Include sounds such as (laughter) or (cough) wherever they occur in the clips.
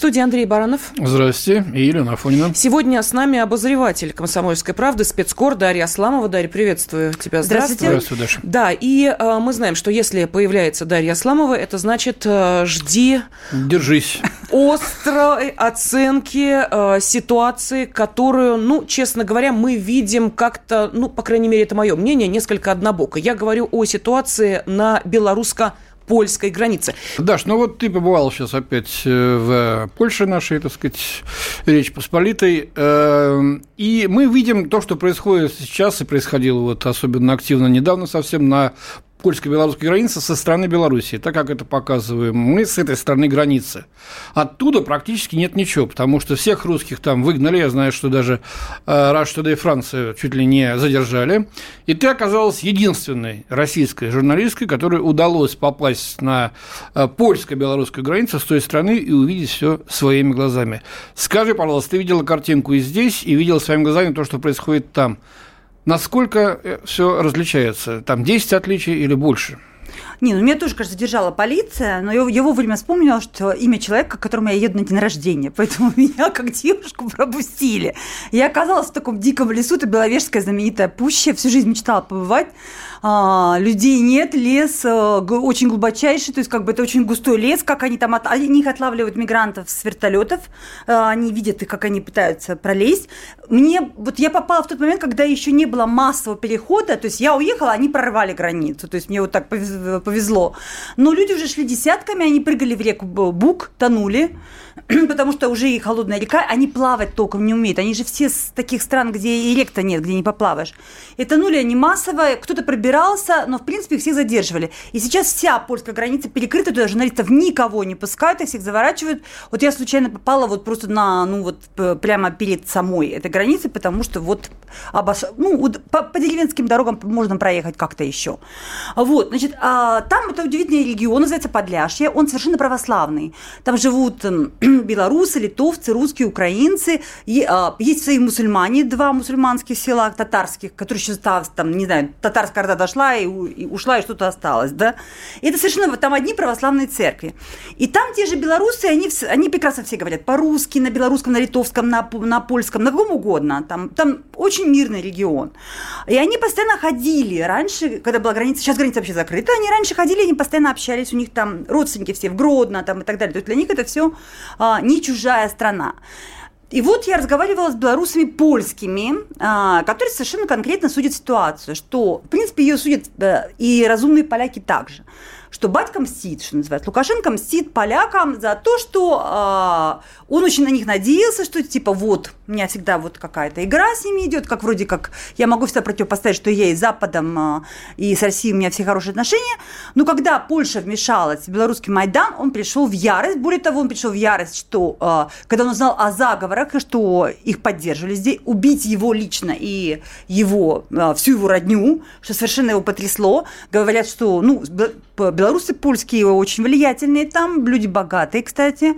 студии Андрей Баранов. Здравствуйте. И Елена Афонина. Сегодня с нами обозреватель «Комсомольской правды», спецкор Дарья Асламова. Дарья, приветствую тебя. Здравствуйте. Здравствуй, Даша. Да, и э, мы знаем, что если появляется Дарья Асламова, это значит э, жди... Держись. Острой оценки э, ситуации, которую, ну, честно говоря, мы видим как-то, ну, по крайней мере, это мое мнение, несколько однобоко. Я говорю о ситуации на белорусско польской границы. Даш, ну вот ты побывал сейчас опять э, в Польше нашей, так сказать, Речь Посполитой, эм, и мы видим то, что происходит сейчас и происходило вот особенно активно недавно совсем на польско-белорусской границы со стороны Беларуси, так как это показываем мы с этой стороны границы. Оттуда практически нет ничего, потому что всех русских там выгнали, я знаю, что даже Rush Today Францию чуть ли не задержали, и ты оказалась единственной российской журналисткой, которой удалось попасть на э, польско-белорусскую границу с той стороны и увидеть все своими глазами. Скажи, пожалуйста, ты видела картинку и здесь, и видела своими глазами то, что происходит там. Насколько э, все различается? Там 10 отличий или больше? Не, ну меня тоже, кажется, задержала полиция, но его, его время вспомнила, что имя человека, к которому я еду на день рождения, поэтому (laughs) меня как девушку пропустили. Я оказалась в таком диком лесу, это Беловежская знаменитая пуща, всю жизнь мечтала побывать. А, людей нет, лес а, очень глубочайший, то есть как бы это очень густой лес, как они там, от, они их отлавливают мигрантов с вертолетов, а, они видят их, как они пытаются пролезть. Мне, вот я попала в тот момент, когда еще не было массового перехода, то есть я уехала, они прорвали границу, то есть мне вот так повезло. Но люди уже шли десятками, они прыгали в реку Бук, тонули, (clears throat) потому что уже и холодная река, они плавать толком не умеют. Они же все с таких стран, где и рек-то нет, где не поплаваешь. И тонули они массово, кто-то пробирался, но, в принципе, их всех задерживали. И сейчас вся польская граница перекрыта, туда журналистов никого не пускают, их всех заворачивают. Вот я случайно попала вот просто на, ну вот прямо перед самой этой границей, потому что вот обош... ну, по, по деревенским дорогам можно проехать как-то еще. Вот, значит, а, там это удивительный регион, называется Подляшье, он совершенно православный. Там живут (clears throat) белорусы, литовцы, русские, украинцы. А, есть свои мусульмане, два мусульманских села татарских, которые еще там, не знаю, татарская орда дошла и, и ушла, и что-то осталось, да. И это совершенно, там одни православные церкви. И там те же белорусы, они, они прекрасно все говорят по-русски, на белорусском, на литовском, на, на польском, на каком угодно. Там, там очень мирный регион. И они постоянно ходили. Раньше, когда была граница, сейчас граница вообще закрыта, они раньше ходили, они постоянно общались, у них там родственники все в Гродно там, и так далее. То есть для них это все а, не чужая страна. И вот я разговаривала с белорусами польскими, а, которые совершенно конкретно судят ситуацию, что, в принципе, ее судят э, и разумные поляки также что батька мстит, что называется. Лукашенко мстит полякам за то, что э, он очень на них надеялся, что типа вот, у меня всегда вот какая-то игра с ними идет, как вроде как я могу всегда противопоставить, что я и с Западом, э, и с Россией у меня все хорошие отношения. Но когда Польша вмешалась в белорусский Майдан, он пришел в ярость. Более того, он пришел в ярость, что э, когда он узнал о заговорах, что их поддерживали здесь, убить его лично и его, э, всю его родню, что совершенно его потрясло. Говорят, что, ну, белорусы польские очень влиятельные там, люди богатые, кстати,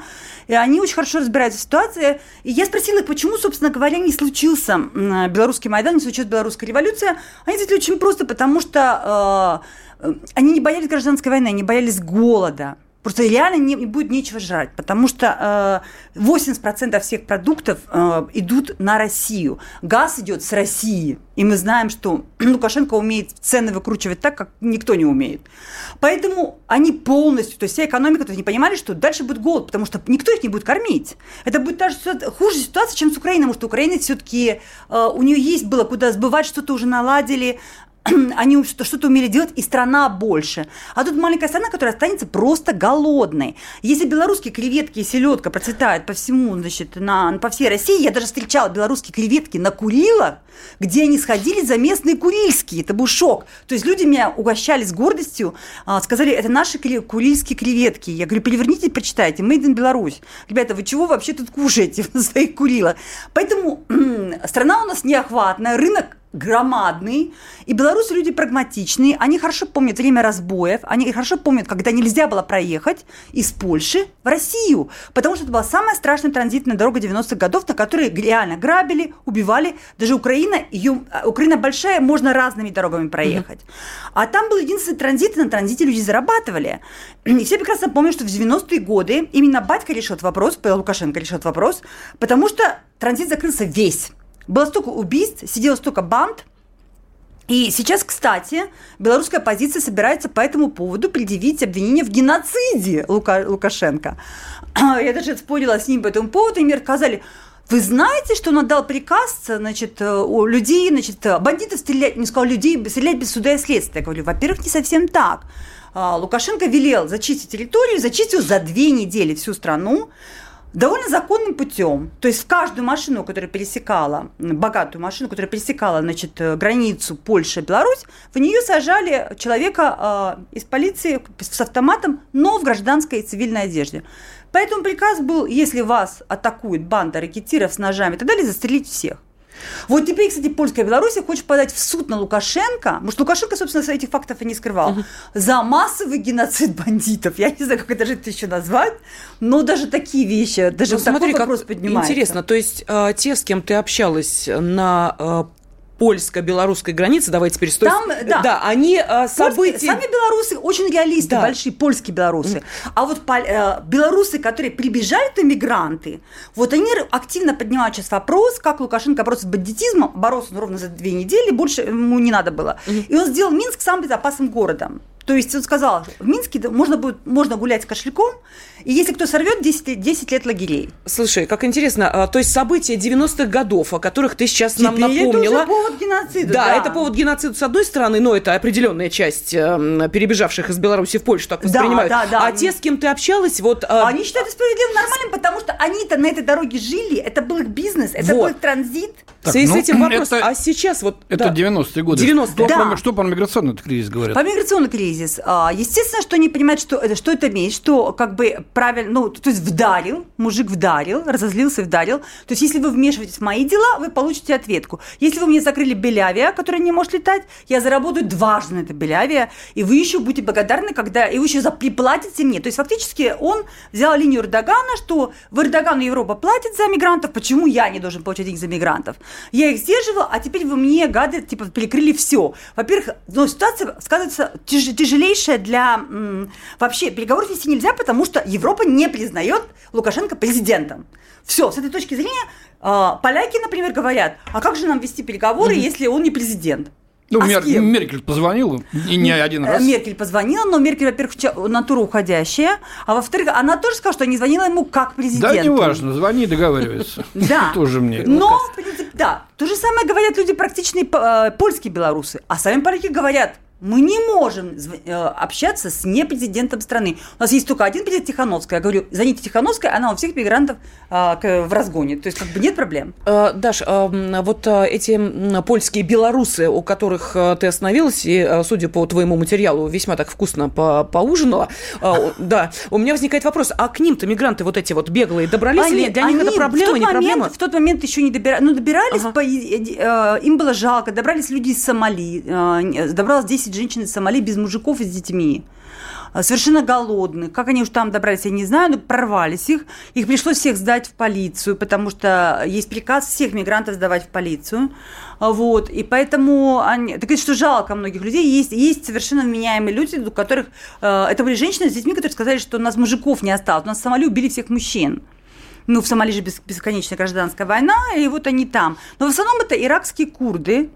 и они очень хорошо разбираются в ситуации. И я спросила их, почему, собственно говоря, не случился белорусский Майдан, не случилась белорусская революция. Они ответили очень просто, потому что э, они не боялись гражданской войны, они боялись голода. Просто реально не, будет нечего жрать, потому что э, 80% всех продуктов э, идут на Россию. Газ идет с России, и мы знаем, что Лукашенко умеет цены выкручивать так, как никто не умеет. Поэтому они полностью, то есть вся экономика, то есть не понимали, что дальше будет голод, потому что никто их не будет кормить. Это будет даже хуже ситуация, чем с Украиной, потому что Украина все-таки, э, у нее есть было куда сбывать, что-то уже наладили, (clears throat) они что-то умели делать, и страна больше. А тут маленькая страна, которая останется просто голодной. Если белорусские креветки и селедка процветают по всему, значит, на, по всей России, я даже встречала белорусские креветки на Курилах, где они сходили за местные курильские. Это был шок. То есть люди меня угощали с гордостью, а, сказали, это наши курильские креветки. Я говорю, переверните, прочитайте, Made in Беларусь. Ребята, вы чего вообще тут кушаете в (laughs) своих Курилах? Поэтому (clears throat) страна у нас неохватная, рынок громадный. И белорусы люди прагматичные, они хорошо помнят время разбоев, они хорошо помнят, когда нельзя было проехать из Польши в Россию, потому что это была самая страшная транзитная дорога 90-х годов, на которой реально грабили, убивали. Даже Украина, ее, Украина большая, можно разными дорогами проехать. Mm-hmm. А там был единственный транзит, и на транзите люди зарабатывали. И все прекрасно помнят, что в 90-е годы именно батька решил этот вопрос, Лукашенко решил этот вопрос, потому что транзит закрылся весь. Было столько убийств, сидело столько банд, и сейчас, кстати, белорусская оппозиция собирается по этому поводу предъявить обвинение в геноциде Лука, Лукашенко. (clears throat) Я даже спорила с ним по этому поводу, и мне сказали, вы знаете, что он отдал приказ, значит, у людей, значит, бандитов стрелять, не сказал людей, стрелять без суда и следствия. Я говорю, во-первых, не совсем так. А, Лукашенко велел зачистить территорию, зачистил за две недели всю страну довольно законным путем. То есть в каждую машину, которая пересекала, богатую машину, которая пересекала значит, э, границу Польша-Беларусь, в нее сажали человека э, из полиции с автоматом, но в гражданской и цивильной одежде. Поэтому приказ был, если вас атакует банда ракетиров с ножами и так далее, застрелить всех. Вот теперь, кстати, польская Беларусь хочет подать в суд на Лукашенко, потому что Лукашенко, собственно, этих фактов и не скрывал, за массовый геноцид бандитов. Я не знаю, как это же это еще назвать, но даже такие вещи, даже ну, вот смотри, такой вопрос как поднимается. Интересно, то есть э, те, с кем ты общалась на э, польско-белорусской границы, давайте теперь стой. Там, да. да, они э, события... Сами белорусы очень реалисты, да. большие польские белорусы. Mm. А вот э, белорусы, которые прибежали, то мигранты, вот они активно поднимают сейчас вопрос, как Лукашенко боролся с бандитизмом, боролся он ровно за две недели, больше ему не надо было. Mm. И он сделал Минск самым безопасным городом. То есть он сказал, в Минске можно, будет, можно гулять с кошельком, и если кто сорвет, 10, 10 лет лагерей. Слушай, как интересно, а, то есть события 90-х годов, о которых ты сейчас Теперь нам напомнила. это уже повод геноцида. Да, да, это повод геноцида с одной стороны, но это определенная часть э, перебежавших из Беларуси в Польшу так воспринимают. Да, да, да. А те, с кем ты общалась, вот... Э... Они считают это справедливым, нормальным, потому что они-то на этой дороге жили, это был их бизнес, это вот. был их транзит. Так, в связи ну, с этим вопрос, это, а сейчас вот... Это да. 90-е годы. 90 что, да. про, что про миграционный кризис говорят? По миграционный кризис. А, естественно, что они понимают, что это, что это имеет, что как бы правильно, ну, то есть вдарил, мужик вдарил, разозлился, вдарил. То есть если вы вмешиваетесь в мои дела, вы получите ответку. Если вы мне закрыли Белявия, который не может летать, я заработаю дважды на это Белявия, и вы еще будете благодарны, когда... И вы еще приплатите мне. То есть фактически он взял линию Эрдогана, что в Эрдогану Европа платит за мигрантов, почему я не должен получать деньги за мигрантов? Я их сдерживала, а теперь вы мне, гады, типа, перекрыли все. Во-первых, но ситуация сказывается тяж, тяжелейшая для... Вообще, переговоры вести нельзя, потому что Европа не признает Лукашенко президентом. Все, с этой точки зрения, э, поляки, например, говорят, а как же нам вести переговоры, mm-hmm. если он не президент? Ну, а Мер- Меркель позвонила, и не один раз. Меркель позвонила, но Меркель, во-первых, натура уходящая, а во-вторых, она тоже сказала, что не звонила ему как президенту. Да, неважно, звони, договаривается. (laughs) Да. Тоже мне. Но, да, то же самое говорят люди практичные э, польские белорусы, а сами поляки говорят, мы не можем э, общаться с непрезидентом страны. У нас есть только один президент Тихановская. Я говорю, звоните Тихановской, она у всех мигрантов э, в разгоне. То есть как бы нет проблем. Э, Даш, вот эти польские белорусы, у которых ты остановилась, и, судя по твоему материалу, весьма так вкусно по поужинала, (laughs) да, у меня возникает вопрос, а к ним-то мигранты вот эти вот беглые добрались они, или для них это проблема, не момент, проблема? В тот момент еще не добирались. Ну, добирались, ага. по, им было жалко. Добрались люди из Сомали. Добралось 10 10 женщин из Сомали без мужиков и с детьми а, совершенно голодных. Как они уж там добрались, я не знаю, но прорвались их. Их пришлось всех сдать в полицию, потому что есть приказ всех мигрантов сдавать в полицию. А, вот. И поэтому они... Так что жалко многих людей. Есть, есть совершенно вменяемые люди, у которых... Э, это были женщины с детьми, которые сказали, что у нас мужиков не осталось. У нас в Сомали убили всех мужчин. Ну, в Сомали же бесконечная гражданская война, и вот они там. Но в основном это иракские курды,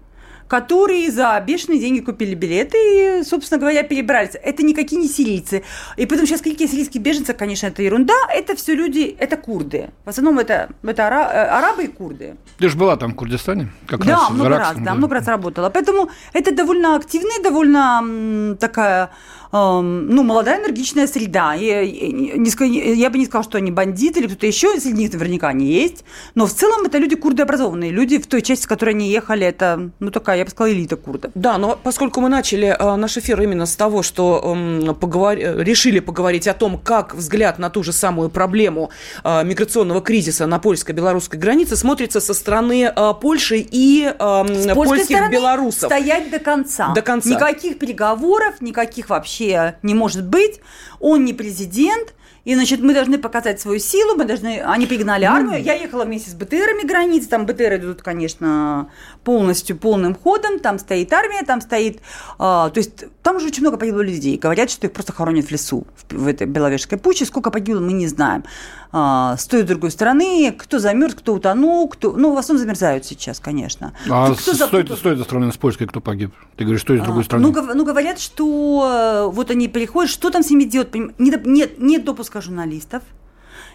которые за бешеные деньги купили билеты и, собственно говоря, перебрались. Это никакие не сирийцы. И поэтому сейчас какие сирийские беженцы, конечно, это ерунда. Это все люди, это курды. В основном это, это ара, э, арабы и курды. Ты же была там в Курдистане? Как да, раз много раз, да, много раз работала. Поэтому это довольно активная, довольно такая ну, молодая энергичная среда. Я, я бы не сказала, что они бандиты или кто-то еще, среди них наверняка они есть. Но в целом это люди курды образованные. Люди в той части, в которой они ехали, это ну, такая я бы сказала, элита курдов. Да, но поскольку мы начали э, наш эфир именно с того, что э, поговор... решили поговорить о том, как взгляд на ту же самую проблему э, миграционного кризиса на польско-белорусской границе смотрится со стороны э, Польши и э, польских белорусов. Стоять до конца. До конца. Никаких переговоров, никаких вообще не может быть. Он не президент, и, значит, мы должны показать свою силу, мы должны... Они пригнали армию. Я ехала вместе с БТРами границ. Там БТР идут, конечно, полностью, полным ходом. Там стоит армия, там стоит... А, то есть там уже очень много погибло людей. Говорят, что их просто хоронят в лесу, в, в этой Беловежской пуче. Сколько погибло, мы не знаем. А, с той и другой стороны. Кто замерз, кто утонул, кто... Ну, в основном замерзают сейчас, конечно. А кто, с, той, с той стороны, с польской кто погиб? Ты говоришь, что с другой а, стороны? Ну, ну, говорят, что э, вот они приходят, что там с ними делать? Нет, нет допуска журналистов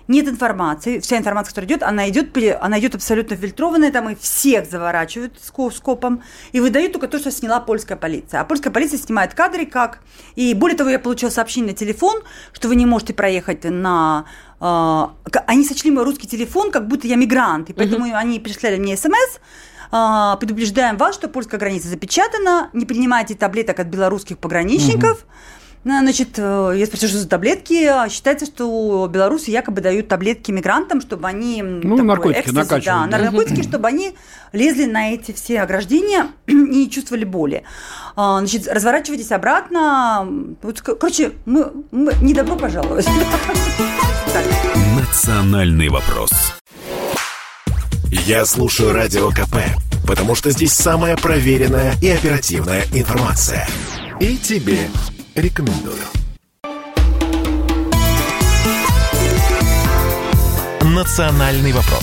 нет информации, вся информация, которая идет, она идет, она идет абсолютно фильтрованная, там и всех заворачивают скопом, и выдают только то, что сняла польская полиция. А польская полиция снимает кадры как... И более того, я получила сообщение на телефон, что вы не можете проехать на а, они сочли мой русский телефон, как будто я мигрант, и поэтому uh-huh. они прислали мне смс, а, предупреждаем вас, что польская граница запечатана, не принимайте таблеток от белорусских пограничников. Uh-huh ну, значит, э, я спросила, что за таблетки. А считается, что белорусы якобы дают таблетки мигрантам, чтобы они... Ну, наркотики экстази, накачивают. Да, да. наркотики, чтобы они лезли на эти все ограждения (clears throat) и не чувствовали боли. А, значит, разворачивайтесь обратно. Вот, короче, мы, мы не добро пожаловать. Национальный вопрос. Я слушаю Радио КП, потому что здесь самая проверенная и оперативная информация. И тебе рекомендую. «Национальный вопрос»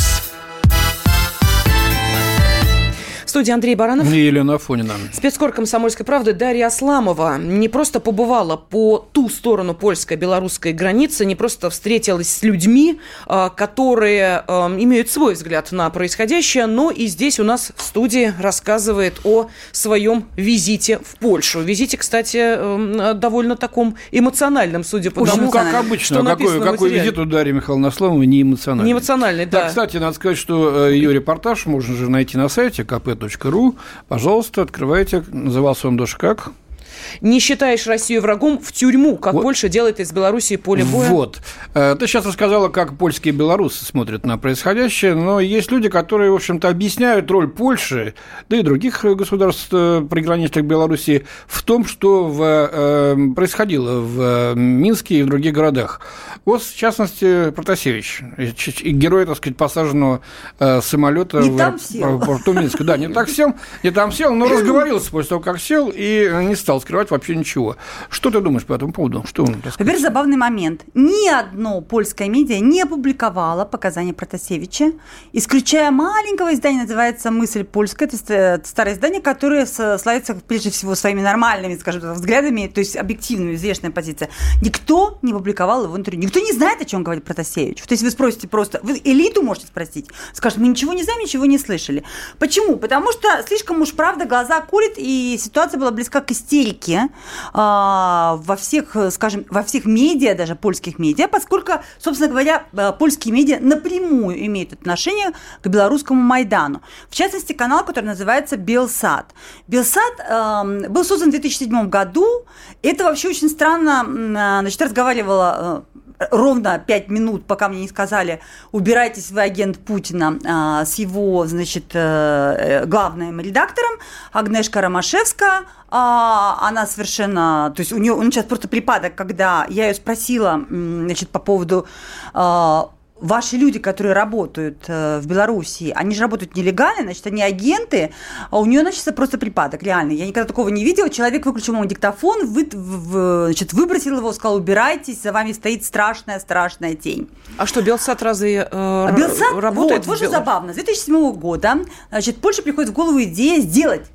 В студии Андрей Баранов. И Елена Афонина. Спецкор «Комсомольской правды» Дарья Асламова не просто побывала по ту сторону польско-белорусской границы, не просто встретилась с людьми, а, которые а, имеют свой взгляд на происходящее, но и здесь у нас в студии рассказывает о своем визите в Польшу. Визите, кстати, довольно таком эмоциональном, судя по тому, ну, как обычно. Что какой, какой визит у Дарьи Михайловны Асламовой не эмоциональный? Не эмоциональный, да. да. Кстати, надо сказать, что э, ее репортаж можно же найти на сайте КП ру. Пожалуйста, открывайте. Назывался он «Дождь как?» Не считаешь Россию врагом, в тюрьму, как вот. больше делает из Белоруссии поле боя. Вот. Э, ты сейчас рассказала, как польские белорусы смотрят на происходящее, но есть люди, которые, в общем-то, объясняют роль Польши, да и других государств э, приграничных Белоруссии в том, что в, э, происходило в Минске и в других городах. Вот, в частности, Протасевич, герой, так сказать, посаженного самолета в, в порту Минска. Да, не так сел, не там сел, но (laughs) разговорился после того, как сел, и не стал скрывать вообще ничего. Что ты думаешь по этому поводу? Что он Теперь забавный момент. Ни одно польское медиа не опубликовало показания Протасевича, исключая маленького издания, называется «Мысль польская». Это старое издание, которое славится прежде всего своими нормальными, скажем так, взглядами, то есть объективную, взвешенная позиция. Никто не публиковал его интервью. Никто не знает, о чем говорит Протасевич. То есть вы спросите просто, вы элиту можете спросить, скажут, мы ничего не знаем, ничего не слышали. Почему? Потому что слишком уж правда глаза курит, и ситуация была близка к истерике Америке, а, во всех, скажем, во всех медиа, даже польских медиа, поскольку, собственно говоря, э, польские медиа напрямую имеют отношение к белорусскому Майдану. В частности, канал, который называется Белсад. Белсад э, был создан в 2007 году. Это вообще очень странно. Э, значит, разговаривала э, ровно пять минут, пока мне не сказали, убирайтесь вы агент Путина а, с его, значит, э, главным редактором Агнешка Ромашевска. А, она совершенно, то есть у нее, у нее сейчас просто припадок, когда я ее спросила, значит, по поводу а, ваши люди, которые работают э, в Беларуси, они же работают нелегально, значит, они агенты, а у нее начался просто припадок, реально. Я никогда такого не видела. Человек выключил ему диктофон, вы, в, значит, выбросил его, сказал, убирайтесь, за вами стоит страшная-страшная тень. А что, Белсат разве э, а Белсат, работает? Вот, вот же забавно. С 2007 года, значит, Польша приходит в голову идея сделать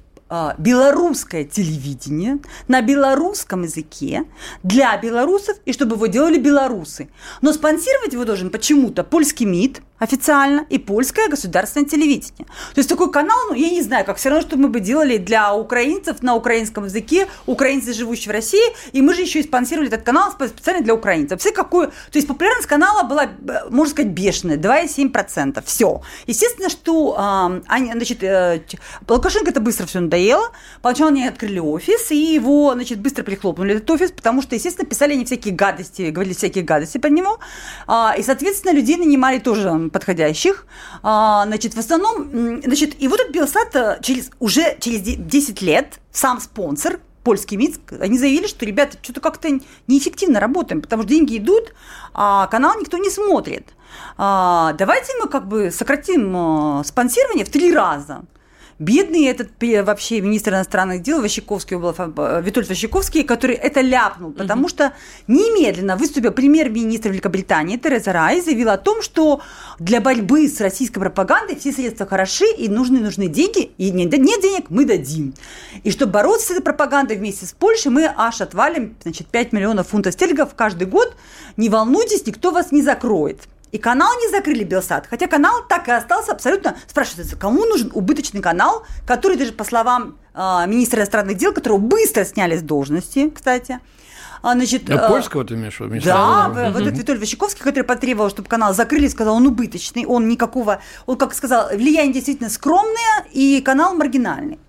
белорусское телевидение на белорусском языке для белорусов и чтобы его делали белорусы. Но спонсировать его должен почему-то польский МИД, официально и польское государственное телевидение. То есть такой канал, ну, я не знаю, как все равно, что мы бы делали для украинцев на украинском языке, украинцы, живущие в России, и мы же еще и спонсировали этот канал специально для украинцев. Все какую... То есть популярность канала была, можно сказать, бешеная, 2,7%. Все. Естественно, что э, они, значит, э, Лукашенко это быстро все надоело. Поначалу они открыли офис, и его, значит, быстро прихлопнули этот офис, потому что, естественно, писали они всякие гадости, говорили всякие гадости под него. А, и, соответственно, людей нанимали тоже подходящих. А, значит, в основном, значит, и вот этот Белсат э, через, уже через 10 лет сам спонсор польский МИД, они заявили, что, ребята, что-то как-то неэффективно работаем, потому что деньги идут, а канал никто не смотрит. А, давайте мы как бы сократим э, спонсирование в три раза. Бедный этот вообще министр иностранных дел Ващиковский, Витольд Ващиковский, который это ляпнул, потому угу. что немедленно выступил премьер-министр Великобритании Тереза Рай заявила о том, что для борьбы с российской пропагандой все средства хороши и нужны нужны деньги, и нет, нет денег, мы дадим. И чтобы бороться с этой пропагандой вместе с Польшей, мы аж отвалим значит, 5 миллионов фунтов стерлингов каждый год. Не волнуйтесь, никто вас не закроет. И канал не закрыли Белсат, хотя канал так и остался абсолютно... Спрашивается, кому нужен убыточный канал, который даже по словам э, министра иностранных дел, которого быстро сняли с должности, кстати, а, значит, да, э, польского ты имеешь в виду? Да, угу. вот этот Виталий Ващиковский, который потребовал, чтобы канал закрыли, сказал, он убыточный, он никакого, он, как сказал, влияние действительно скромное, и канал маргинальный.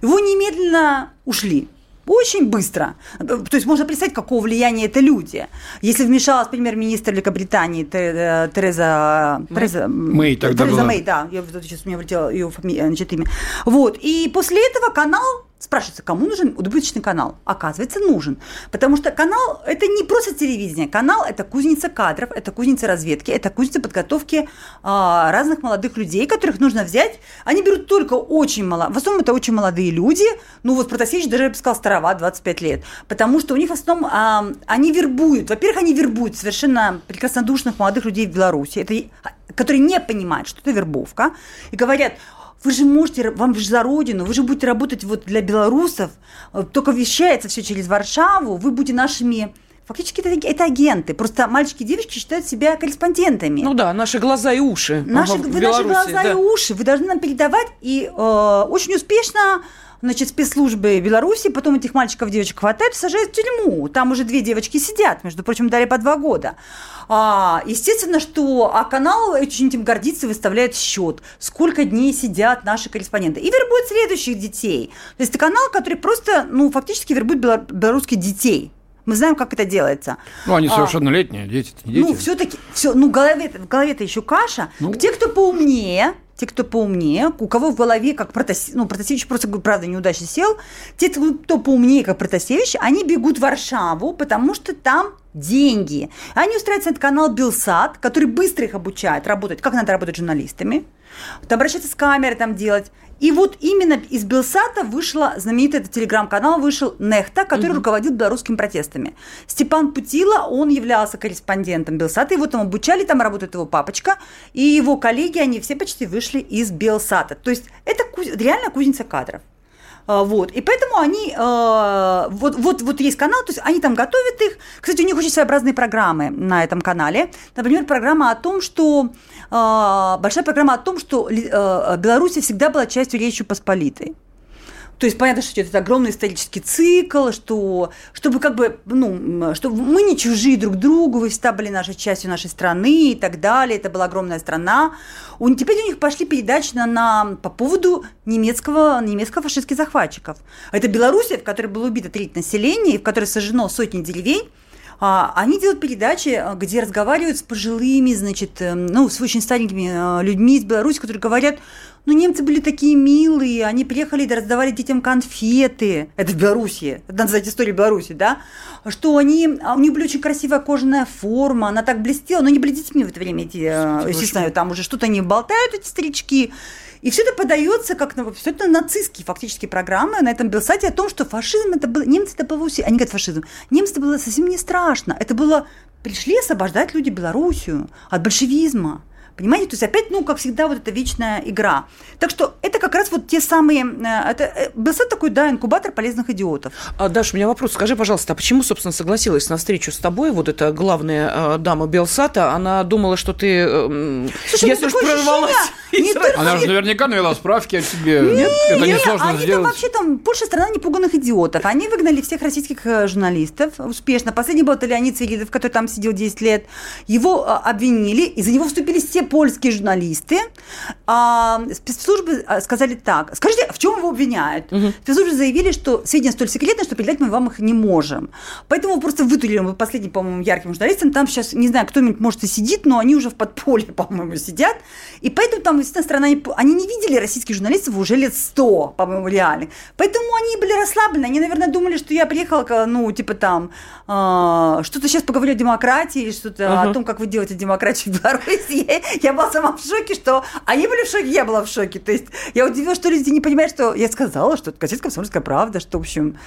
Его немедленно ушли. Очень быстро. То есть можно представить, какого влияния это люди. Если вмешалась премьер-министр Великобритании э, Тереза... Тереза Мэй тогда Тереза была. Мэй, да. Я, сейчас у меня вылетело ее фамилия, значит, имя. Вот. И после этого канал Спрашивается, кому нужен убыточный канал? Оказывается, нужен. Потому что канал – это не просто телевидение. Канал – это кузница кадров, это кузница разведки, это кузница подготовки а, разных молодых людей, которых нужно взять. Они берут только очень мало. В основном это очень молодые люди. Ну вот Протасевич даже, я бы сказала, староват, 25 лет. Потому что у них в основном а, они вербуют. Во-первых, они вербуют совершенно прекраснодушных молодых людей в Беларуси, это, которые не понимают, что это вербовка. И говорят – вы же можете, вам же за родину, вы же будете работать вот для белорусов, э, только вещается все через Варшаву, вы будете нашими Фактически это, это агенты. Просто мальчики и девочки считают себя корреспондентами. Ну да, наши глаза и уши. Наши, вы Беларуси, наши глаза да. и уши. Вы должны нам передавать. И э, очень успешно значит, спецслужбы Беларуси, потом этих мальчиков, девочек хватают, сажают в тюрьму. Там уже две девочки сидят, между прочим, дали по два года. А, естественно, что а канал очень этим гордится, выставляет счет, сколько дней сидят наши корреспонденты. И вербует следующих детей. То есть это канал, который просто, ну, фактически вербует белорусских детей. Мы знаем, как это делается. Ну, они а, совершеннолетние, дети, не дети. Ну, все-таки, все, ну, в голове, в голове-то еще каша. Ну, Те, кто поумнее, те, кто поумнее, у кого в голове, как Протасевич, ну, Протасевич просто, правда, неудачно сел, те, кто поумнее, как Протасевич, они бегут в Варшаву, потому что там деньги. Они устраиваются на канал Белсат, который быстро их обучает работать, как надо работать журналистами, обращаться с камерой там делать. И вот именно из Белсата вышла знаменитый этот телеграм-канал, вышел Нехта, который угу. руководил белорусскими протестами. Степан Путила, он являлся корреспондентом Белсата, его там обучали, там работает его папочка, и его коллеги, они все почти вышли из Белсата. То есть это реально кузница кадров. А, вот. И поэтому они, э, вот, вот, вот есть канал, то есть они там готовят их. Кстати, у них очень своеобразные программы на этом канале. Например, программа о том, что э, большая программа о том, что э, Беларусь всегда была частью Речи Посполитой. То есть понятно, что это огромный исторический цикл, что чтобы как бы, ну, что мы не чужие друг другу, вы всегда были нашей частью нашей страны и так далее. Это была огромная страна. У, теперь у них пошли передачи на, на, по поводу немецкого, немецко-фашистских захватчиков. Это Белоруссия, в которой было убито треть населения, и в которой сожжено сотни деревень. А, они делают передачи, где разговаривают с пожилыми, значит, эм, ну, с очень старенькими э, людьми из Беларуси, которые говорят, ну, немцы были такие милые, они приехали и раздавали детям конфеты. Это в Беларуси, это надо знать историю Беларуси, да? Что они, а у них была очень красивая кожаная форма, она так блестела, но они были детьми в это время, эти, э, естественно, там уже что-то они болтают, эти старички. И все это подается как на, все это нацистские фактически программы на этом Белсате о том, что фашизм это был, немцы это было, они говорят фашизм, немцы это было совсем не страшно, это было, пришли освобождать люди Белоруссию от большевизма, Понимаете? То есть опять, ну, как всегда, вот эта вечная игра. Так что это как раз вот те самые... Э, это э, Белсат такой, да, инкубатор полезных идиотов. А, Даша, у меня вопрос. Скажи, пожалуйста, а почему, собственно, согласилась на встречу с тобой вот эта главная э, дама Белсата? Она думала, что ты... Э, Слушай, если уж прорвалась... (laughs) Она же (laughs) наверняка навела справки о себе. Нет, это несложно они сделать. Там вообще там Польша страна непуганных идиотов. Они выгнали всех российских журналистов успешно. Последний был это Леонид Свиридов, который там сидел 10 лет. Его обвинили, и за него вступили все польские журналисты. А, спецслужбы а, сказали так. Скажите, в чем его обвиняют? Угу. Спецслужбы заявили, что сведения столь секретны, что передать мы вам их не можем. Поэтому просто вытулили мы последним, по-моему, ярким журналистам. Там сейчас, не знаю, кто-нибудь, может, и сидит, но они уже в подполье, (laughs) по-моему, сидят. И поэтому там, естественно, страна... Они не видели российских журналистов уже лет сто, по-моему, реальных. Поэтому они были расслаблены. Они, наверное, думали, что я приехала, ну, типа там, э, что-то сейчас поговорю о демократии, что-то uh-huh. о том, как вы делаете демократию в Беларуси. Я была сама в шоке, что они были в шоке, я была в шоке. То есть я удивилась, что люди не понимают, что я сказала, что это газета «Комсомольская правда», что, в общем,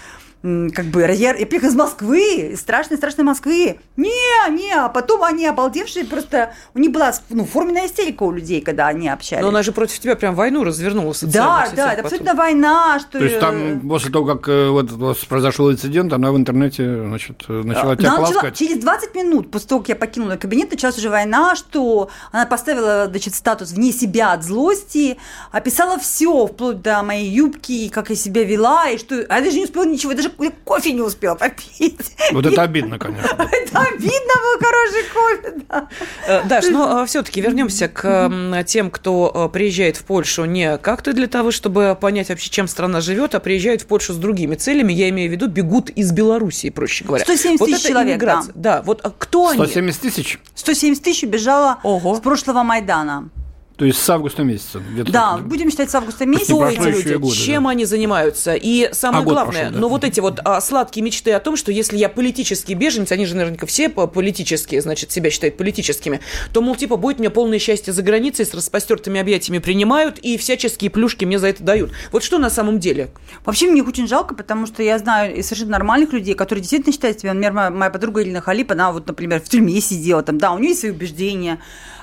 как бы, я приехала из Москвы, страшной-страшной Москвы. Не, не, а потом они обалдевшие, просто у них была ну, форменная истерика у людей, когда они общались. Но она же против тебя прям войну развернула Да, да, это абсолютно война. Что... То есть там после того, как э, вот, произошел инцидент, она в интернете значит, начала тебя она начала, Через 20 минут после того, как я покинула кабинет, началась уже война, что она поставила значит, статус вне себя от злости, описала все, вплоть до моей юбки, как я себя вела, и что... А я даже не успела ничего, даже даже кофе не успел попить. Вот это обидно, конечно. (laughs) Это обидно был хороший кофе, да. Э, Даш, но э, все-таки вернемся к тем, кто э, приезжает в Польшу не как-то для того, чтобы понять вообще, чем страна живет, а приезжают в Польшу с другими целями. Я имею в виду, бегут из Белоруссии, проще говоря. 170 вот тысяч человек, да. Да, вот а кто 170 они? 170 тысяч? 170 тысяч бежало Ого. с прошлого Майдана. То есть с августа месяца. Да, будем считать с августа месяца. Кто эти люди? Годы, Чем да. они занимаются? И самое а главное, пошел, да. ну вот эти вот а, сладкие мечты о том, что если я политический беженец, они же наверняка все политические, значит, себя считают политическими, то, мол, типа, будет мне полное счастье за границей, с распостертыми объятиями принимают и всяческие плюшки мне за это дают. Вот что на самом деле? Вообще мне их очень жалко, потому что я знаю совершенно нормальных людей, которые действительно считают себя, например, моя, моя подруга Елена Халип, она вот, например, в тюрьме сидела, там, да, у нее есть свои убеждения,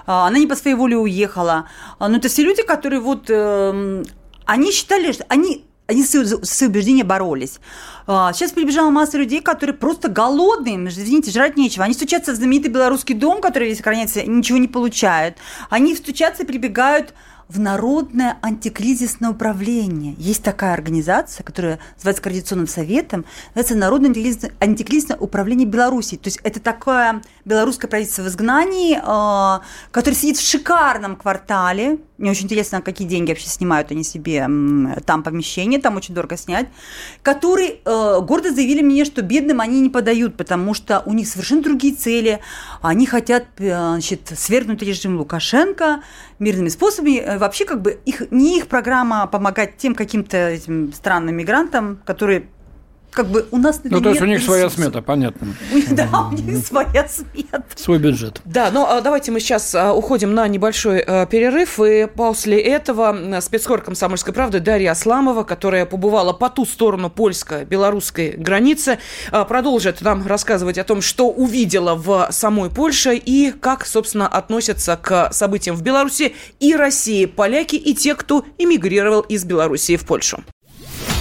она не по своей воле уехала. А, но это все люди, которые вот, эм, они считали, что они они за свои убеждения боролись. А, сейчас прибежала масса людей, которые просто голодные, извините, жрать нечего. Они стучатся в знаменитый белорусский дом, который весь охраняется, ничего не получают. Они стучатся прибегают в Народное антикризисное управление. Есть такая организация, которая называется Координационным советом, называется Народное антикризисное управление Беларуси. То есть это такое белорусское правительство в изгнании, э, которое сидит в шикарном квартале. Мне очень интересно, какие деньги вообще снимают они себе там помещение, там очень дорого снять. Который э, гордо заявили мне, что бедным они не подают, потому что у них совершенно другие цели. Они хотят э, значит, свергнуть режим Лукашенко мирными способами. Вообще, как бы их, не их программа помогать тем каким-то странным мигрантам, которые как бы у нас Ну, то есть у них своя смета, понятно. (laughs) Да, у них своя смета. Свой бюджет. Да, но ну, а давайте мы сейчас а, уходим на небольшой а, перерыв, и после этого спецкор «Комсомольской правды» Дарья Асламова, которая побывала по ту сторону польско-белорусской границы, продолжит нам рассказывать о том, что увидела в самой Польше и как, собственно, относятся к событиям в Беларуси и России поляки и те, кто эмигрировал из Белоруссии в Польшу.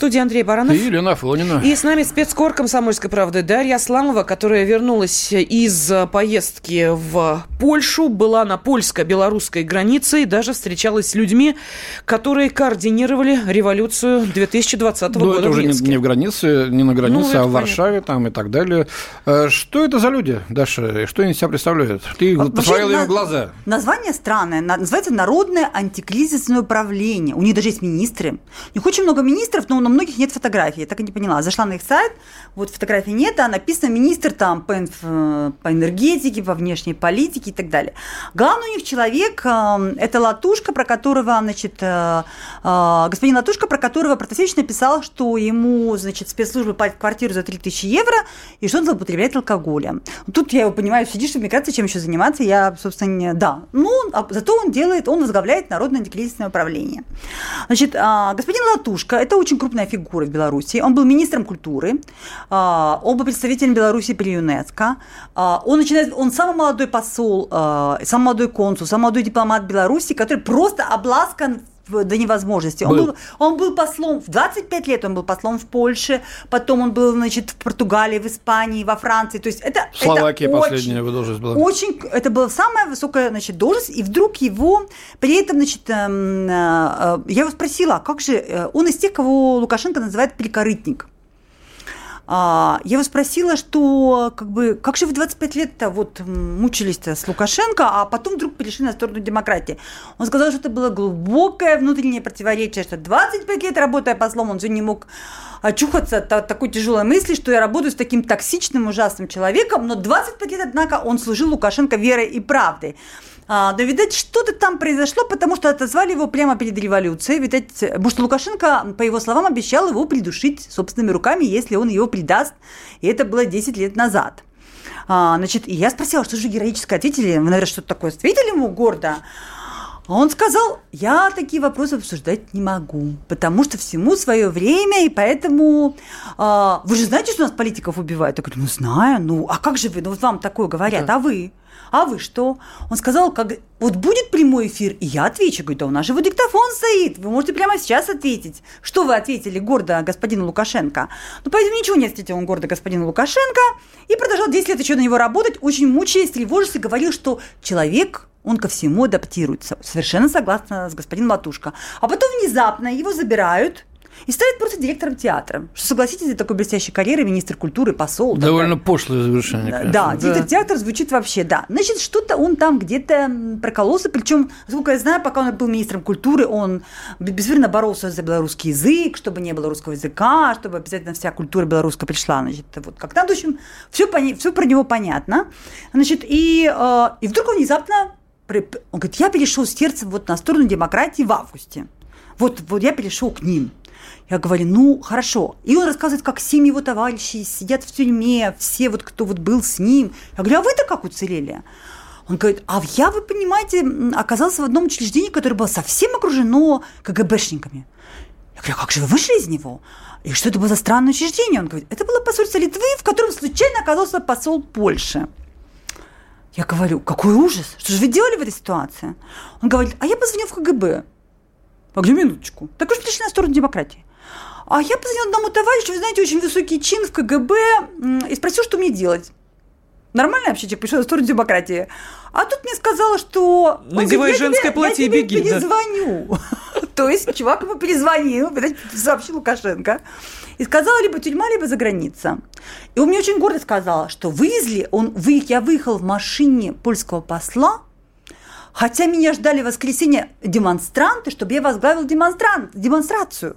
студии Андрей Баранов. И Елена Афонина. И с нами спецкор «Комсомольской правды» Дарья Асламова, которая вернулась из поездки в Польшу, была на польско-белорусской границе и даже встречалась с людьми, которые координировали революцию 2020 ну, года это уже не, не в границе, не на границе, ну, а в Варшаве там и так далее. Э, что это за люди, Даша? Что они себя представляют? Ты Вообще, посмотрела им в глаза. Название странное. Называется Народное антикризисное управление. У них даже есть министры. У них очень много министров, но многих нет фотографий. Я так и не поняла. Зашла на их сайт, вот фотографий нет, а написано министр там по, инф, по энергетике, по внешней политике и так далее. Главный у них человек э, – это Латушка, про которого, значит, э, э, господин Латушка, про которого Протасевич написал, что ему, значит, спецслужбы платят квартиру за 3000 евро и что он злоупотребляет алкоголем. Тут я его понимаю, сидишь в миграции, чем еще заниматься, я, собственно, да. Ну, а зато он делает, он возглавляет Народное антикризисное управление. Значит, а, господин Латушка – это очень крупная фигура в Беларуси. Он был министром культуры, а, он был представителем Беларуси при ЮНЕСКО. А, он, начинает, он самый молодой посол, самый молодой консул, самый молодой дипломат Беларуси, который просто обласкан до невозможности. Он был. он был послом, в 25 лет он был послом в Польше, потом он был, значит, в Португалии, в Испании, во Франции. То есть это, Словакия это последняя его должность была. Очень, это была самая высокая, значит, должность, и вдруг его, при этом, значит, эм, э, э, я его спросила, а как же, э, он из тех, кого Лукашенко называет перекорытник. А, я его спросила, что как бы, как же вы 25 лет-то вот мучились-то с Лукашенко, а потом вдруг перешли на сторону демократии. Он сказал, что это было глубокое внутреннее противоречие, что 25 лет работая послом, он все не мог очухаться от такой тяжелой мысли, что я работаю с таким токсичным, ужасным человеком, но 25 лет, однако, он служил Лукашенко верой и правдой. А, но, видать, что-то там произошло, потому что отозвали его прямо перед революцией. Видать, потому что Лукашенко, по его словам, обещал его придушить собственными руками, если он его предаст. И это было 10 лет назад. А, значит, и я спросила, что же героическое ответили? Вы, наверное, что-то такое ответили ему гордо? А он сказал, я такие вопросы обсуждать не могу, потому что всему свое время, и поэтому... Э, вы же знаете, что у нас политиков убивают? Я говорю, ну знаю, ну а как же вы, ну вот вам такое говорят, да. а вы? А вы что? Он сказал, как, вот будет прямой эфир, и я отвечу. Говорю, да у нас же диктофон стоит, вы можете прямо сейчас ответить. Что вы ответили гордо господину Лукашенко? Ну, поэтому ничего не ответил он гордо господину Лукашенко и продолжал 10 лет еще на него работать, очень мучаясь, тревожась и говорил, что человек он ко всему адаптируется. Совершенно согласна с господином Латушко. А потом внезапно его забирают, и ставит просто директором театра. Что, согласитесь, для такой блестящей карьеры министр культуры, посол. Довольно так, пошлое завершение, конечно. Да, да, директор театра звучит вообще, да. Значит, что-то он там где-то прокололся, причем, насколько я знаю, пока он был министром культуры, он безвременно боролся за белорусский язык, чтобы не было русского языка, чтобы обязательно вся культура белорусская пришла, значит, вот как там, в общем, все, все про него понятно. Значит, и, э, и вдруг он внезапно, он говорит, я перешел с сердца вот на сторону демократии в августе. Вот, вот я перешел к ним. Я говорю, ну, хорошо. И он рассказывает, как семь его товарищей сидят в тюрьме, все вот, кто вот был с ним. Я говорю, а вы-то как уцелели? Он говорит, а я, вы понимаете, оказался в одном учреждении, которое было совсем окружено КГБшниками. Я говорю, а как же вы вышли из него? И что это было за странное учреждение? Он говорит, это было посольство Литвы, в котором случайно оказался посол Польши. Я говорю, какой ужас, что же вы делали в этой ситуации? Он говорит, а я позвонил в КГБ. А где минуточку? Так уж пришли на сторону демократии. А я позвонил одному товарищу, вы знаете, очень высокий чин в КГБ, и спросил, что мне делать. Нормально вообще человек пришел на сторону демократии. А тут мне сказала, что... Надевай женское платье и беги. Я тебе перезвоню. (laughs) То есть чувак ему перезвонил, сообщил Лукашенко. И сказал, либо тюрьма, либо за граница. И он мне очень гордо сказал, что вывезли, он, вы, я выехал в машине польского посла, хотя меня ждали в воскресенье демонстранты, чтобы я возглавил демонстрант, демонстрацию.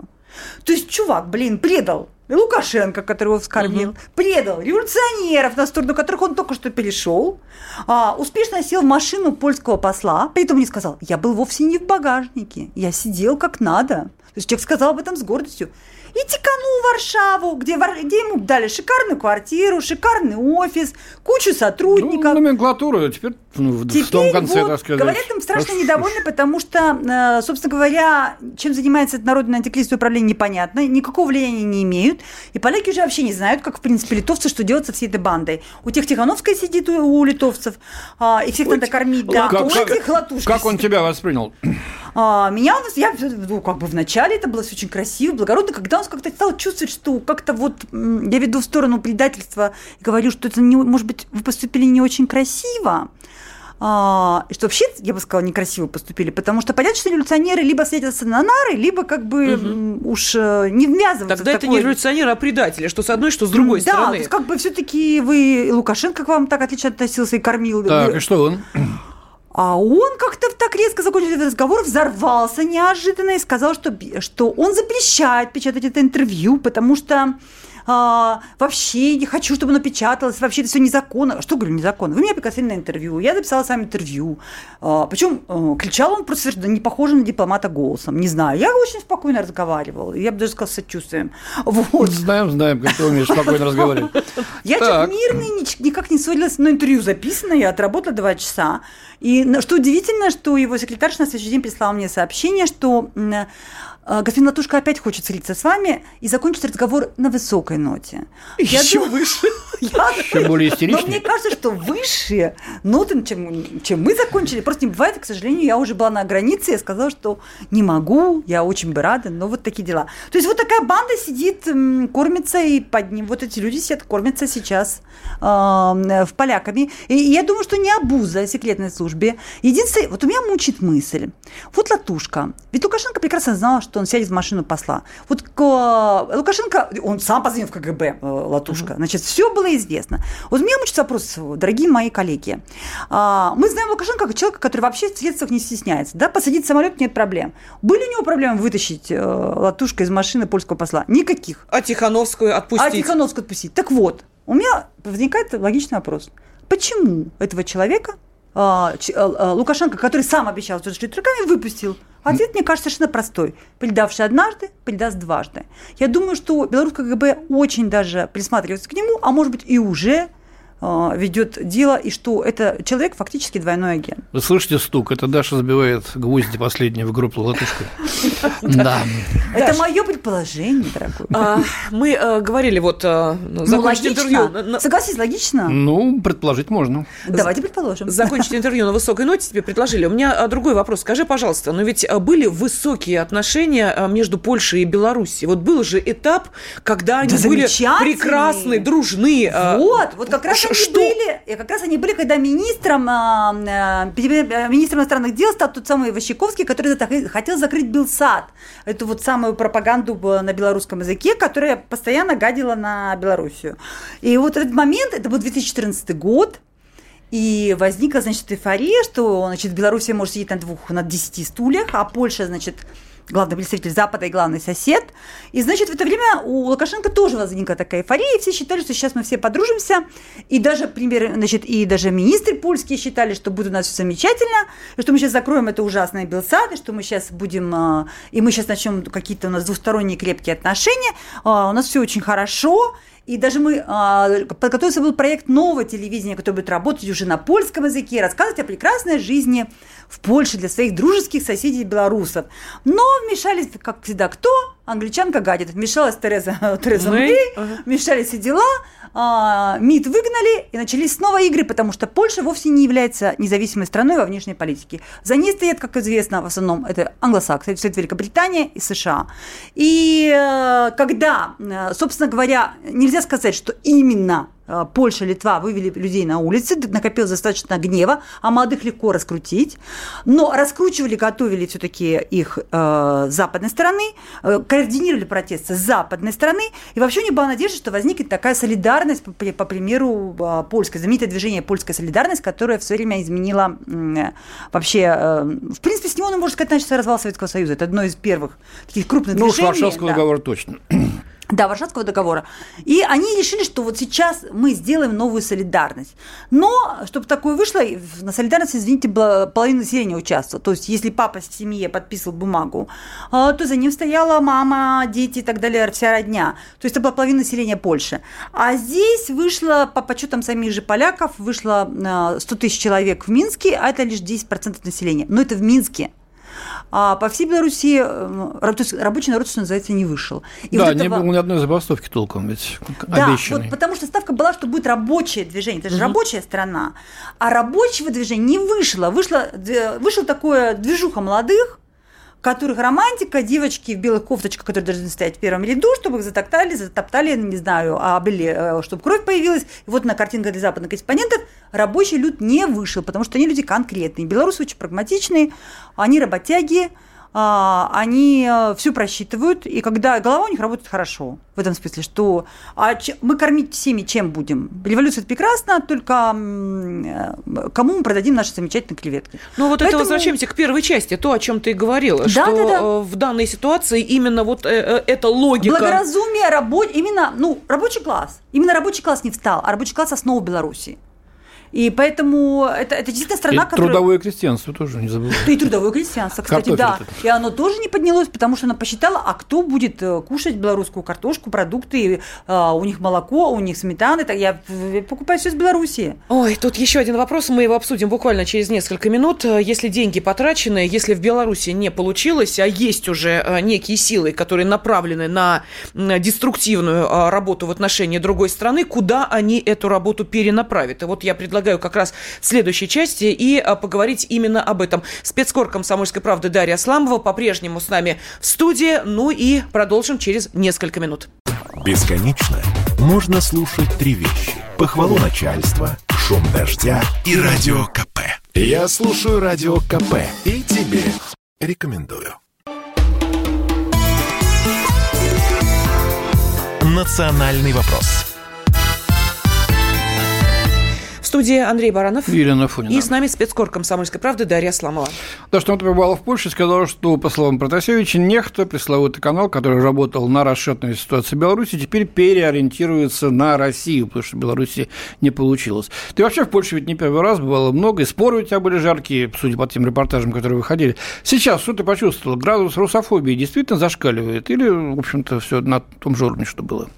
То есть чувак, блин, предал Лукашенко, которого вскормил, угу. предал революционеров, на сторону которых он только что перешел, а, успешно сел в машину польского посла, при этом не сказал, я был вовсе не в багажнике, я сидел как надо. То есть человек сказал об этом с гордостью и теканул в Варшаву, где, где ему дали шикарную квартиру, шикарный офис, кучу сотрудников. Ну, номенклатура теперь, ну, в, теперь в том конце, вот, так сказать. Говорят, им страшно недовольны, потому что, э, собственно говоря, чем занимается это народное антикризисное управление, непонятно, никакого влияния не имеют, и поляки уже вообще не знают, как, в принципе, литовцы, что делать со всей этой бандой. У тех Тихановская сидит у, у литовцев, а, и всех надо кормить, да, как, у этих Как он тебя воспринял? А, меня, я, ну, как бы вначале это было все очень красиво, благородно, когда он как-то стал чувствовать, что как-то вот я веду в сторону предательства и говорю, что это, не, может быть, вы поступили не очень красиво, а, что вообще, я бы сказала, некрасиво поступили, потому что понятно, что революционеры либо садятся на нары, либо как бы угу. уж э, не ввязываются Тогда это такой... не революционеры, а предатели, что с одной, что с другой да, стороны. Да, то есть как бы все таки вы, Лукашенко к вам так отлично относился и кормил. Так, и что он? А он как-то так резко закончил этот разговор, взорвался неожиданно и сказал, что, что он запрещает печатать это интервью, потому что а, вообще не хочу, чтобы оно печаталось, вообще это все незаконно. Что говорю, незаконно? Вы меня пригласили на интервью, я записала сам интервью. А, причем а, кричал он просто не похоже на дипломата голосом, не знаю. Я очень спокойно разговаривала, я бы даже сказала с сочувствием. Вот. Знаем, знаем, как ты умеешь спокойно разговаривать. Я так мирный, никак не ссорилась, но интервью записано, я отработала два часа. И что удивительно, что его секретарь на следующий день прислал мне сообщение, что господин Латушка опять хочет встретиться с вами и закончить разговор на высокой ноте. Еще я выше. (laughs) Еще более истеричнее. Но мне кажется, что выше ноты, чем, чем мы закончили, просто не бывает. К сожалению, я уже была на границе, я сказала, что не могу, я очень бы рада, но вот такие дела. То есть вот такая банда сидит, кормится, и под ним вот эти люди сидят, кормятся сейчас э, в поляками. И я думаю, что не обуза секретной службе. Единственное, вот у меня мучит мысль. Вот Латушка. Ведь Лукашенко прекрасно знал, что что он сядет в машину посла. Вот Лукашенко, он сам позвонил в КГБ, э, Латушка. Значит, все было известно. Вот меня мучит вопрос, дорогие мои коллеги. А, мы знаем Лукашенко как человека, который вообще в средствах не стесняется. Да? Посадить самолет нет проблем. Были у него проблемы вытащить э, Латушка из машины польского посла? Никаких. А Тихановскую отпустить? А Тихановскую отпустить. Так вот, у меня возникает логичный вопрос. Почему этого человека Лукашенко, который сам обещал что руками, выпустил? Ответ, мне кажется, совершенно простой. Предавший однажды, предаст дважды. Я думаю, что белорусское КГБ очень даже присматривается к нему, а может быть и уже а, ведет дело, и что это человек фактически двойной агент. Вы слышите стук? Это Даша забивает гвозди последние в группу латышку. (laughs) Да. Это мое предположение, дорогой. А, мы э, говорили вот э, ну, закончить интервью. Согласись, логично? Ну, предположить можно. Давайте предположим. Закончить интервью на высокой ноте тебе предложили. У меня э, другой вопрос. Скажи, пожалуйста, но ведь были высокие отношения между Польшей и Белоруссией. Вот был же этап, когда они были прекрасны, дружны. Вот, вот как раз что? были, как раз они были, когда министром, а, а, министром иностранных дел стал тот самый Ващиковский, который хотел закрыть Белсад, эту вот самую пропаганду на белорусском языке, которая постоянно гадила на Белоруссию. И вот этот момент, это был 2014 год, и возникла, значит, эйфория, что, значит, Белоруссия может сидеть на двух, на десяти стульях, а Польша, значит, главный представитель Запада и главный сосед. И, значит, в это время у Лукашенко тоже возникла такая эйфория, и все считали, что сейчас мы все подружимся. И даже, пример, значит, и даже министры польские считали, что будет у нас все замечательно, и что мы сейчас закроем это ужасное Белсад, и что мы сейчас будем, а, и мы сейчас начнем какие-то у нас двусторонние крепкие отношения, а, у нас все очень хорошо, и даже мы а, подготовился был проект нового телевидения, который будет работать уже на польском языке, рассказывать о прекрасной жизни в Польше для своих дружеских соседей белорусов. Но вмешались, как всегда, кто? Англичанка гадит. Вмешалась Тереза, (laughs) Тереза Мэй, ага. вмешались все дела, а, МИД выгнали, и начались снова игры, потому что Польша вовсе не является независимой страной во внешней политике. За ней стоят, как известно, в основном это англосаксы, это Великобритания и США. И э, когда, э, собственно говоря, нельзя сказать, что именно Польша, Литва вывели людей на улицы, накопилось достаточно гнева, а молодых легко раскрутить. Но раскручивали, готовили все-таки их э, с западной стороны, э, координировали протесты с западной стороны, и вообще них была надежда, что возникнет такая солидарность, по, по примеру э, польской, знаменитое движение «Польская солидарность», которое в свое время изменило э, вообще, э, в принципе, с него, ну, можно сказать, начался развал Советского Союза. Это одно из первых таких крупных ну, движений. Ну, Варшавского да. договора точно. Да, Варшавского договора. И они решили, что вот сейчас мы сделаем новую солидарность. Но, чтобы такое вышло, на солидарности, извините, половина населения участвовала. То есть, если папа в семье подписывал бумагу, а, то за ним стояла мама, дети и так далее, вся родня. То есть, это была половина населения Польши. А здесь вышло, по подсчетам самих же поляков, вышло 100 а, тысяч человек в Минске, а это лишь 10% населения. Но это в Минске. А по всей Беларуси э, рабочий народ, что называется, не вышел. И да, вот не было ни одной забастовки толком ведь да, обещанной. Вот потому что ставка была, что будет рабочее движение. Это же угу. рабочая страна. А рабочего движения не вышло. Вышло, вышло такое движуха молодых, которых романтика, девочки в белых кофточках, которые должны стоять в первом ряду, чтобы их затоптали, затоптали, не знаю, а были, э, чтобы кровь появилась. И вот на картинках для западных корреспондентов рабочий люд не вышел, потому что они люди конкретные. Белорусы очень прагматичные, они работяги, они э, все просчитывают, и когда голова у них работает хорошо, в этом смысле, что а мы кормить семьи чем будем? Революция – это прекрасно, только э, кому мы продадим наши замечательные креветки? Ну вот Поэтому... это возвращаемся к первой части, то, о чем ты говорила, да, что да, да. Э, в данной ситуации именно вот эта логика… Благоразумие, рабо... именно, ну, рабочий класс, именно рабочий класс не встал, а рабочий класс – основа Беларуси. И поэтому это, это действительно страна, и которая... трудовое крестьянство тоже не забывай. И трудовое крестьянство, кстати, Картофель да. Это. И оно тоже не поднялось, потому что она посчитала, а кто будет э, кушать белорусскую картошку, продукты, а, у них молоко, у них сметана. Так я покупаю все из Беларуси. Ой, тут еще один вопрос, мы его обсудим буквально через несколько минут. Если деньги потрачены, если в Беларуси не получилось, а есть уже э, некие силы, которые направлены на деструктивную работу в отношении другой страны, куда они эту работу перенаправят? И вот я предлагаю предлагаю как раз в следующей части и а, поговорить именно об этом. Спецкор комсомольской правды Дарья Асламова по-прежнему с нами в студии. Ну и продолжим через несколько минут. Бесконечно можно слушать три вещи. Похвалу начальства, шум дождя и радио КП. Я слушаю радио КП и тебе рекомендую. Национальный вопрос студии Андрей Баранов. Елена Фунина. И с нами спецкор комсомольской правды Дарья Сломова. Да, что он побывал в Польше, сказал, что, по словам Протасевича, нехто, пресловутый канал, который работал на расчетной ситуации Беларуси, теперь переориентируется на Россию, потому что в Беларуси не получилось. Ты вообще в Польше ведь не первый раз, бывало много, и споры у тебя были жаркие, судя по тем репортажам, которые выходили. Сейчас что ты почувствовал? Градус русофобии действительно зашкаливает? Или, в общем-то, все на том же уровне, что было?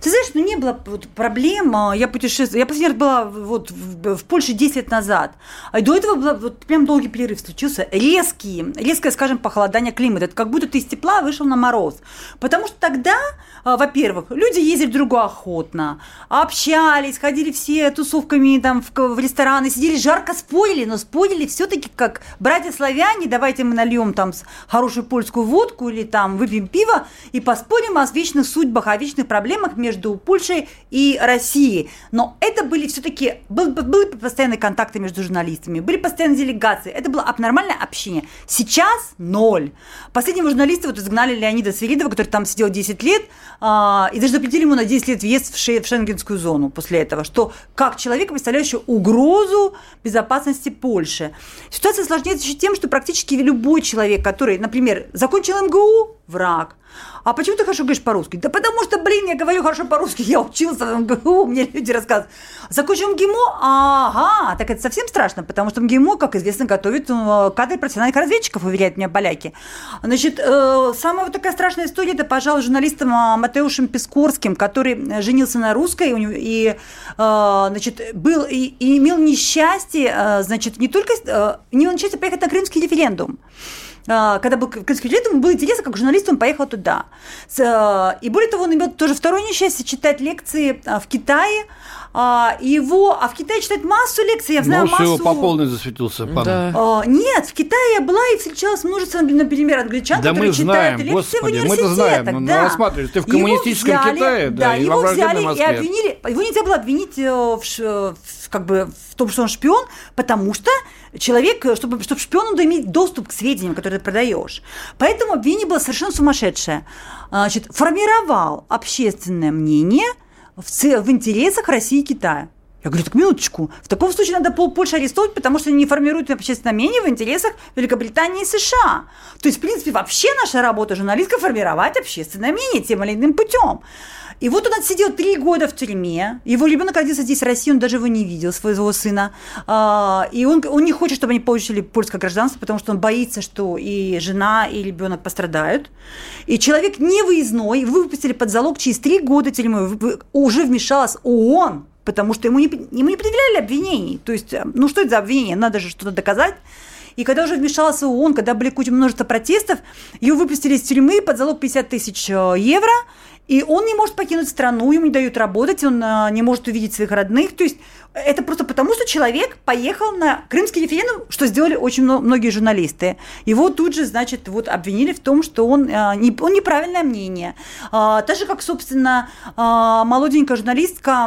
Ты знаешь, ну не было вот проблем. А, я путешествовала. Я последний раз была вот в, в Польше 10 лет назад. А до этого был вот прям долгий перерыв случился. Резкий, резкое, скажем, похолодание климата. Это как будто ты из тепла вышел на мороз. Потому что тогда, а, во-первых, люди ездили друг другу охотно, общались, ходили все тусовками там в, в рестораны, сидели жарко спорили, но спорили все-таки как братья-славяне, давайте мы нальем там хорошую польскую водку или там выпьем пиво и поспорим о вечных судьбах, о вечных проблемах между Польшей и Россией. Но это были все-таки, был, были постоянные контакты между журналистами, были постоянные делегации. Это было нормальное общение. Сейчас ноль. Последнего журналиста вот изгнали Леонида Свиридова, который там сидел 10 лет, а, и даже запретили ему на 10 лет въезд в, ше, в шенгенскую зону после этого, что как человека, представляющего угрозу безопасности Польши. Ситуация осложняется еще тем, что практически любой человек, который, например, закончил МГУ, враг, а почему ты хорошо говоришь по-русски? Да потому что, блин, я говорю хорошо по-русски, я учился в МГУ, мне люди рассказывают. Закончил МГИМО? Ага, так это совсем страшно, потому что МГИМО, как известно, готовит э, кадры профессиональных разведчиков, уверяют меня поляки. Значит, э, самая вот такая страшная история, это, пожалуй, журналистом э, Матеушем Пискорским, который женился на русской и, значит, был и, и имел несчастье, значит, не только не имел несчастье поехать на крымский референдум. А, когда был крымский лет, ему было интересно, как журналист он поехал туда. А, и более того, он имел тоже второе несчастье читать лекции а, в Китае, а, его, а в Китае читать массу лекций, я знаю ну, массу... по полной засветился, пан. Да. А, нет, в Kitае я была и встречалась множество, например, англичан, да которые мы знаем, читают лекции господи, в университетах. Мы знаем, да. рассматривали, ты в коммунистическом его взяли, Китае, да, да и его во взяли Москве. и обвинили, его нельзя было обвинить э, в, в, как бы в том, что он шпион, потому что человек, чтобы, чтобы шпион, надо иметь доступ к сведениям, которые ты продаешь. Поэтому обвинение было совершенно сумасшедшее. Значит, формировал общественное мнение в, в интересах России и Китая. Я говорю, так минуточку. В таком случае надо пол Польши арестовать, потому что они не формируют общественное мнение в интересах Великобритании и США. То есть, в принципе, вообще наша работа журналистка формировать общественное мнение тем или иным путем. И вот он отсидел три года в тюрьме. Его ребенок родился здесь в России, он даже его не видел, своего сына. А, и он, он не хочет, чтобы они получили польское гражданство, потому что он боится, что и жена, и ребенок пострадают. И человек не выездной, выпустили под залог через три года тюрьмы. Уже вмешалась ООН, потому что ему не, ему не предъявляли обвинений. То есть, э, ну что это за обвинение? Надо же что-то доказать. И когда уже вмешался ООН, когда были куча множество протестов, ее выпустили из тюрьмы под залог 50 тысяч э, евро, И он не может покинуть страну, ему не дают работать, он а, не может увидеть своих родных. То есть это просто потому, что человек поехал на крымский референдум, что сделали очень многие журналисты. Его тут же, значит, вот обвинили в том, что он, а, не, он неправильное мнение. А, так же, как, собственно, молоденькая журналистка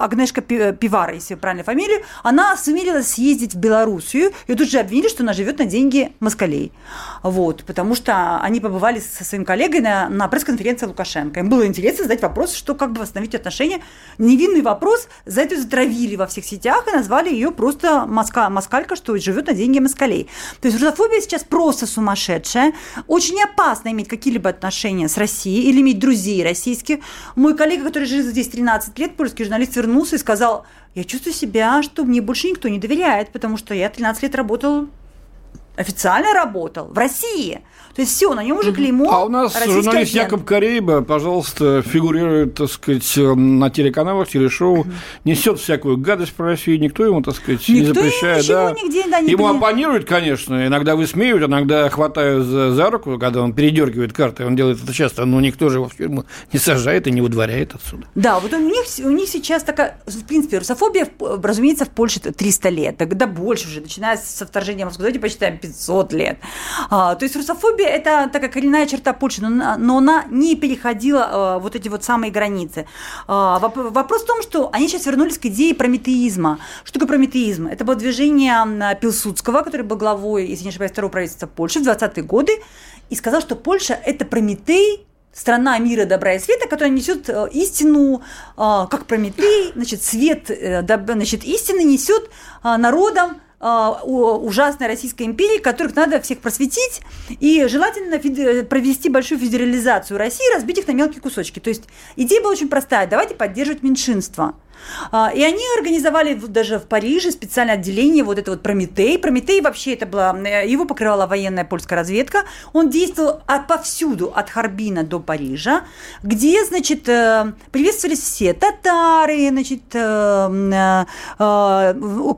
Агнешка Пивара, если правильно фамилию, она осмелилась съездить в Белоруссию, и тут же обвинили, что она живет на деньги москалей. Вот, потому что они побывали со своим коллегой на, на пресс-конференции Лукашенко. Им было интересно задать вопрос, что как бы восстановить отношения. Невинный вопрос, за это затравили во всех сетях и назвали ее просто моска, москалька, что живет на деньги москалей. То есть русофобия сейчас просто сумасшедшая. Очень опасно иметь какие-либо отношения с Россией или иметь друзей российских. Мой коллега, который жил здесь 13 лет, польский журналист, вернулся и сказал, я чувствую себя, что мне больше никто не доверяет, потому что я 13 лет работал официально работал в России. То есть все, на нем уже клеймо. А у нас журналист агент. Якоб Корейба, пожалуйста, фигурирует, так сказать, на телеканалах, телешоу, несет всякую гадость про Россию, никто ему, так сказать, никто не запрещает. да. нигде, да, не ему оппонируют, конечно, иногда высмеивают, иногда хватают за, за руку, когда он передергивает карты, он делает это часто, но никто же его в тюрьму не сажает и не выдворяет отсюда. Да, вот у них, у них сейчас такая, в принципе, русофобия, разумеется, в Польше 300 лет, да больше уже, начиная со вторжения в Москву, давайте посчитаем 500 лет. А, то есть русофобия – это такая коренная черта Польши, но, она не переходила а, вот эти вот самые границы. А, вопрос в том, что они сейчас вернулись к идее прометеизма. Что такое прометеизм? Это было движение Пилсудского, который был главой, если не ошибаюсь, второго правительства Польши в 20-е годы, и сказал, что Польша – это Прометей страна мира, добра и света, которая несет э, истину, как Прометей, значит, свет, э, значит, истины несет народам ужасной Российской империи, которых надо всех просветить и желательно провести большую федерализацию России, разбить их на мелкие кусочки. То есть идея была очень простая. Давайте поддерживать меньшинство. А, и они организовали даже в Париже специальное отделение, вот это вот Прометей. Прометей вообще это было, э, его покрывала военная польская разведка. Он действовал от, повсюду, от Харбина до Парижа, где, значит, э, приветствовались все татары, значит, э,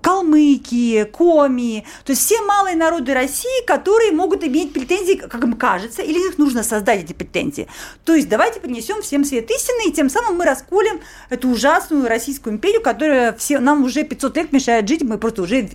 калмыки, коми, то есть все малые народы России, которые могут иметь претензии, как им кажется, или их нужно создать эти претензии. То есть давайте принесем всем свет истины, и тем самым мы расколем эту ужасную Россию Российскую империю, которая все, нам уже 500 лет мешает жить, мы просто уже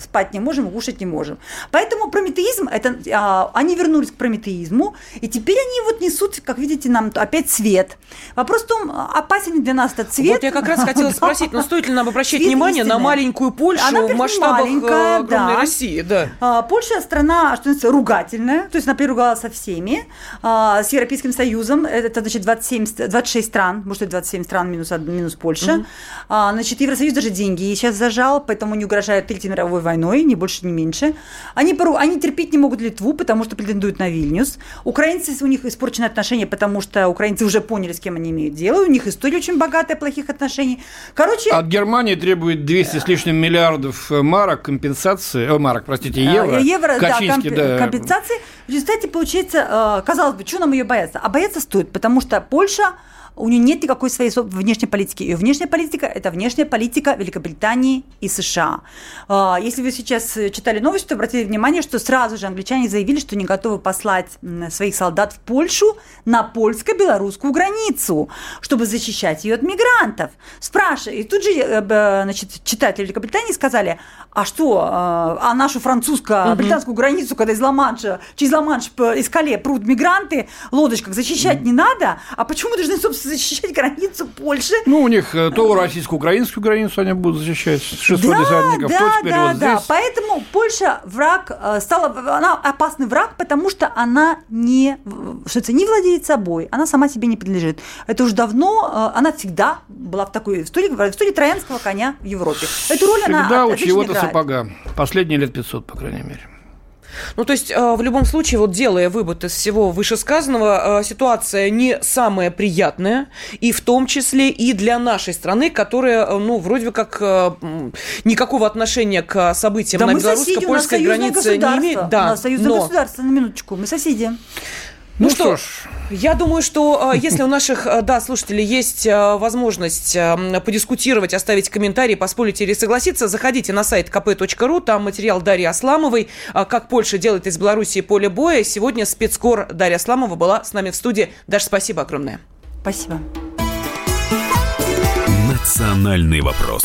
спать не можем, кушать не можем. Поэтому прометеизм, это, а, они вернулись к прометеизму, и теперь они вот несут, как видите, нам опять цвет. Вопрос в том, опасен для нас этот цвет. Вот я как раз хотела спросить, но стоит ли нам обращать цвет внимание истины. на маленькую Польшу Она, в масштабах э, огромной да. России? Да. А, Польша страна, что называется, ругательная, то есть, например, ругалась со всеми, а, с Европейским Союзом, это, значит, 27, 26 стран, может, 27 стран минус, минус Польша. Угу. А, значит, Евросоюз даже деньги сейчас зажал, поэтому не угрожают Третьей мировой войной, ни больше, ни меньше. Они, пору, они терпеть не могут Литву, потому что претендуют на Вильнюс. Украинцы, у них испорчены отношения, потому что украинцы уже поняли, с кем они имеют дело. У них история очень богатая плохих отношений. Короче... От Германии требует 200 с лишним миллиардов марок компенсации, о, марок, простите, а, евро. Евро, да, комп... да, компенсации. В результате, получается, э, казалось бы, что нам ее бояться? А бояться стоит, потому что Польша у нее нет никакой своей внешней политики. Ее внешняя политика – это внешняя политика Великобритании и США. А, если вы сейчас читали новости, то обратили внимание, что сразу же англичане заявили, что не готовы послать своих солдат в Польшу на польско-белорусскую границу, чтобы защищать ее от мигрантов. Спрашиваю, и тут же э, значит, читатели Великобритании сказали, а что, а, а нашу французско-британскую границу, когда из Ла-Манша, через Ла-Манш из Кале прут мигранты, лодочках защищать не надо, а почему должны, собственно, защищать границу Польши. Ну, у них э, то российско-украинскую границу они будут защищать, 600 да, десантников, да, то теперь да, вот да. здесь. Поэтому Польша враг, э, стала, она опасный враг, потому что она не, что это, не владеет собой, она сама себе не принадлежит. Это уже давно, э, она всегда была в такой, в стиле, в стиле троянского коня в Европе. Эту роль всегда она у чего-то сапога. Последние лет 500, по крайней мере. Ну, то есть, э, в любом случае, вот делая вывод из всего вышесказанного, э, ситуация не самая приятная, и в том числе и для нашей страны, которая, э, ну, вроде как никакого отношения к событиям да на белорусско-польской границе не имеет. Да, у нас союзное но... государство, на минуточку, мы соседи. Ну, ну что ж, я думаю, что э, (laughs) если у наших, э, да, слушателей есть э, возможность подискутировать, оставить комментарии, поспорить или согласиться, заходите на сайт kp.ru, там материал Дарьи Асламовой, как Польша делает из Белоруссии поле боя. Сегодня спецкор Дарья Асламова была с нами в студии. Даш, спасибо огромное. Спасибо. Национальный вопрос.